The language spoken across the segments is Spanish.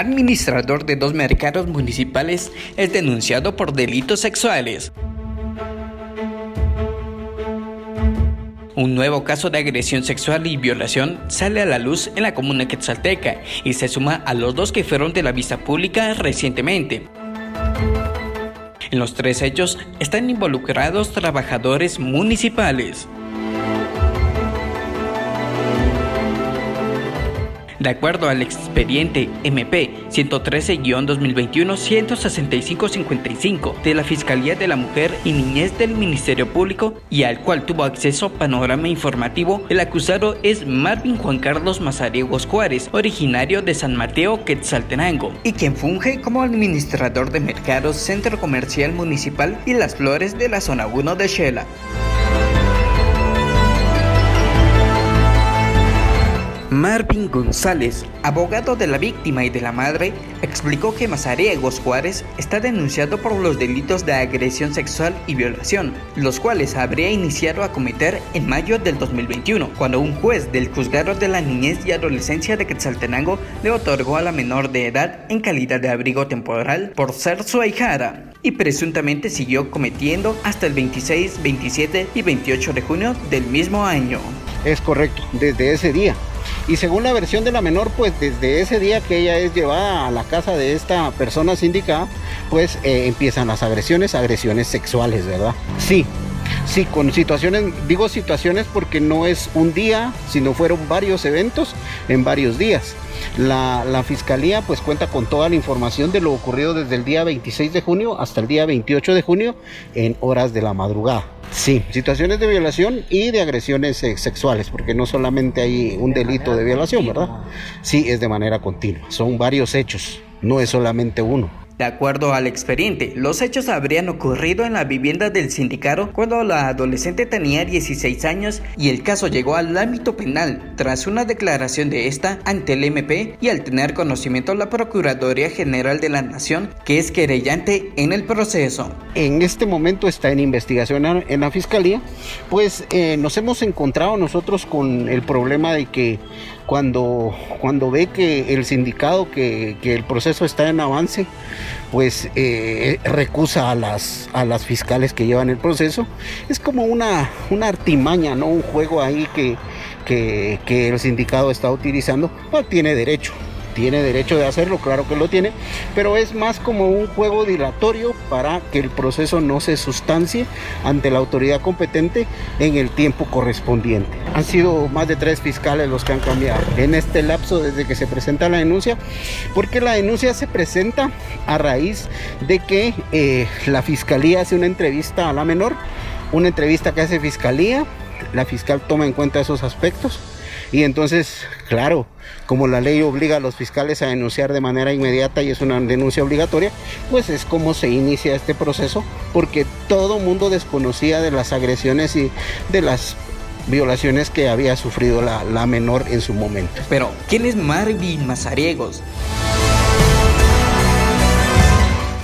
administrador de dos mercados municipales, es denunciado por delitos sexuales. Un nuevo caso de agresión sexual y violación sale a la luz en la comuna quetzalteca y se suma a los dos que fueron de la vista pública recientemente. En los tres hechos están involucrados trabajadores municipales. De acuerdo al expediente MP 113-2021-165-55 de la Fiscalía de la Mujer y Niñez del Ministerio Público y al cual tuvo acceso panorama informativo, el acusado es Marvin Juan Carlos Mazariegos Juárez, originario de San Mateo, Quetzaltenango, y quien funge como administrador de mercados, centro comercial municipal y las flores de la zona 1 de Shela. Marvin González, abogado de la víctima y de la madre, explicó que Mazariegos Juárez está denunciado por los delitos de agresión sexual y violación, los cuales habría iniciado a cometer en mayo del 2021, cuando un juez del juzgado de la niñez y adolescencia de Quetzaltenango le otorgó a la menor de edad en calidad de abrigo temporal por ser su ahijada y presuntamente siguió cometiendo hasta el 26, 27 y 28 de junio del mismo año. Es correcto, desde ese día y según la versión de la menor, pues desde ese día que ella es llevada a la casa de esta persona sindicada, pues eh, empiezan las agresiones, agresiones sexuales, ¿verdad? Sí, sí, con situaciones, digo situaciones porque no es un día, sino fueron varios eventos en varios días. La, fiscalía pues cuenta con toda la información de lo ocurrido desde el día 26 de junio hasta el día 28 de junio en horas de la madrugada. Sí, situaciones de violación y de agresiones sexuales, porque no solamente hay un delito de violación, ¿verdad? Sí, es de manera continua. Son varios hechos, no es solamente uno. De acuerdo al expediente, los hechos habrían ocurrido en la vivienda del sindicato cuando la adolescente tenía 16 años y el caso llegó al ámbito penal. Tras una declaración de esta ante el MP y al tener conocimiento la Procuraduría General de la Nación, que es querellante en el proceso. En este momento está en investigación en la Fiscalía, pues eh, nos hemos encontrado nosotros con el problema de que cuando, cuando ve que el sindicato, que, el proceso está en avance, pues eh, recusa a las, a las fiscales que llevan el proceso. Es como una, una artimaña, ¿no? Un juego ahí que, que, el sindicato está utilizando. No tiene derecho, tiene derecho de hacerlo, claro que lo tiene, pero es más como un juego dilatorio para que el proceso no se sustancie ante la autoridad competente en el tiempo correspondiente. Han sido más de tres fiscales los que han cambiado en este lapso desde que se presenta la denuncia, porque la denuncia se presenta a raíz de que eh, la fiscalía hace una entrevista a la menor, una entrevista que hace fiscalía, la fiscal toma en cuenta esos aspectos y entonces, claro, como la ley obliga a los fiscales a denunciar de manera inmediata y es una denuncia obligatoria, pues es como se inicia este proceso, porque todo mundo desconocía de las agresiones y de las violaciones que había sufrido la, menor en su momento. Pero, ¿quién es Marvin Mazariegos?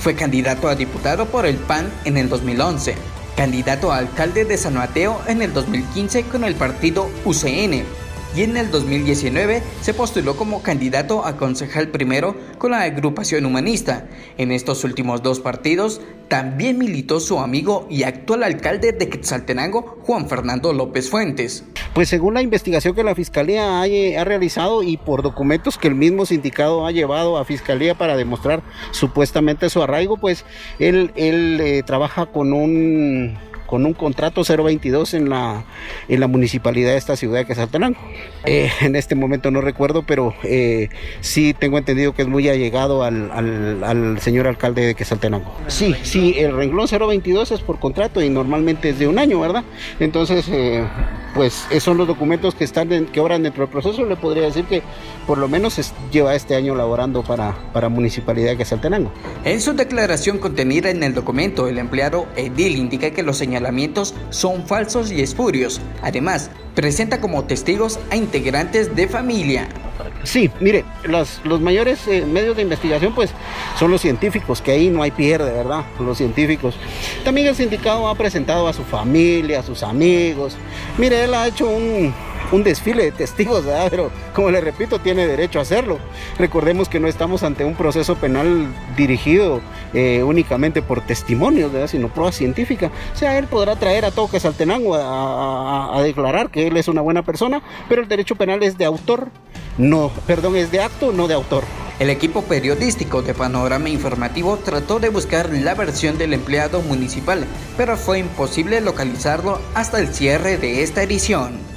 Fue candidato a diputado por el PAN en el 2011, candidato a alcalde de San Mateo en el 2015 con el partido UCN y en el 2019 se postuló como candidato a concejal primero con la agrupación humanista. En estos últimos dos partidos también militó su amigo y actual alcalde de Quetzaltenango, Juan Fernando López Fuentes. Pues según la investigación que la Fiscalía ha, realizado y por documentos que el mismo sindicato ha llevado a Fiscalía para demostrar supuestamente su arraigo, pues él, él eh, trabaja con un con un contrato 022 en la, en la municipalidad de esta ciudad de Quetzaltenango. Eh, en este momento no recuerdo, pero eh, sí tengo entendido que es muy allegado al, al, señor alcalde de Quetzaltenango. Sí, sí, el renglón 022 es por contrato y normalmente es de un año, ¿verdad? Entonces, eh, pues esos son los documentos que están que obran dentro del proceso. Le podría decir que por lo menos lleva este año laborando para, para Municipalidad de Quetzaltenango. En su declaración contenida en el documento, el empleado Edil indica que los señalamientos son falsos y espurios. Además, presenta como testigos a integrantes de familia. Sí, mire, los, los mayores eh, medios de investigación pues son los científicos, que ahí no hay pierde, ¿verdad? Los científicos. También el sindicato ha presentado a su familia, a sus amigos. Mire, él ha hecho un, un desfile de testigos, pero como le repito, tiene derecho a hacerlo. Recordemos que no estamos ante un proceso penal dirigido eh, únicamente por testimonios, sino prueba científica. O sea, él podrá traer a Toque Saltenango a, a declarar que él es una buena persona, pero el derecho penal es de autor, no, perdón, es de acto, no de autor. El equipo periodístico de Panorama Informativo trató de buscar la versión del empleado municipal, pero fue imposible localizarlo hasta el cierre de esta edición.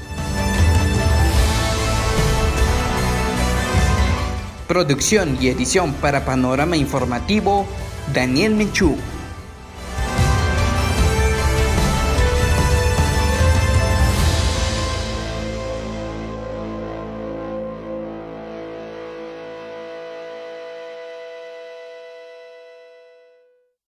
Producción y edición para Panorama Informativo, Daniel Menchú.